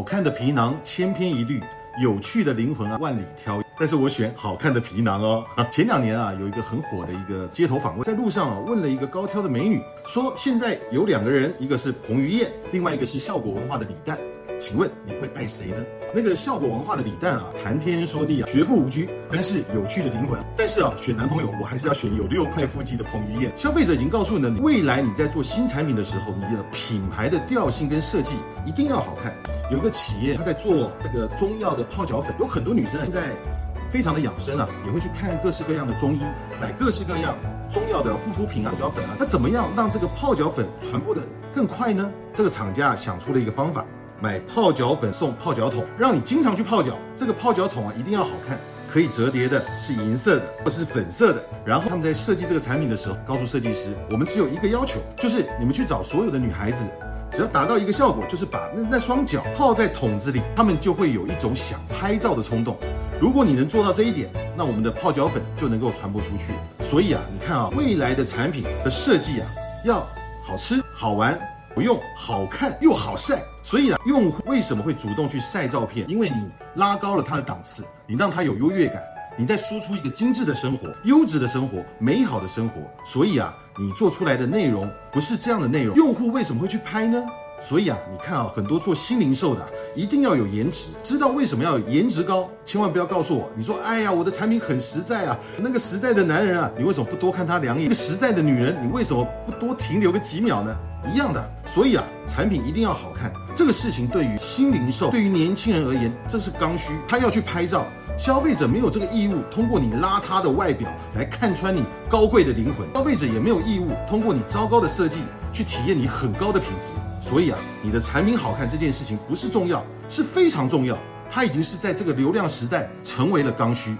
好看的皮囊千篇一律，有趣的灵魂啊万里挑一。但是我选好看的皮囊哦。前两年啊，有一个很火的一个街头访问，在路上啊问了一个高挑的美女，说现在有两个人，一个是彭于晏，另外一个是效果文化的李诞，请问你会爱谁呢？那个效果文化的李诞啊，谈天说地啊，学富无拘，真是有趣的灵魂。但是啊，选男朋友我还是要选有六块腹肌的彭于晏。消费者已经告诉你了，未来你在做新产品的时候，你的品牌的调性跟设计一定要好看。有个企业他在做这个中药的泡脚粉，有很多女生现在。非常的养生啊，也会去看各式各样的中医，买各式各样中药的护肤品啊、泡脚粉啊。那怎么样让这个泡脚粉传播的更快呢？这个厂家想出了一个方法，买泡脚粉送泡脚桶，让你经常去泡脚。这个泡脚桶啊一定要好看，可以折叠的，是银色的或是粉色的。然后他们在设计这个产品的时候，告诉设计师，我们只有一个要求，就是你们去找所有的女孩子，只要达到一个效果，就是把那那双脚泡在桶子里，他们就会有一种想拍照的冲动。如果你能做到这一点，那我们的泡脚粉就能够传播出去。所以啊，你看啊，未来的产品的设计啊，要好吃、好玩、不用、好看又好晒。所以啊，用户为什么会主动去晒照片？因为你拉高了他的档次，你让他有优越感，你在输出一个精致的生活、优质的生活、美好的生活。所以啊，你做出来的内容不是这样的内容，用户为什么会去拍呢？所以啊，你看啊，很多做新零售的一定要有颜值，知道为什么要颜值高？千万不要告诉我，你说，哎呀，我的产品很实在啊，那个实在的男人啊，你为什么不多看他两眼？那个实在的女人，你为什么不多停留个几秒呢？一样的，所以啊，产品一定要好看。这个事情对于新零售，对于年轻人而言，这是刚需，他要去拍照。消费者没有这个义务，通过你邋遢的外表来看穿你高贵的灵魂。消费者也没有义务通过你糟糕的设计去体验你很高的品质。所以啊，你的产品好看这件事情不是重要，是非常重要。它已经是在这个流量时代成为了刚需。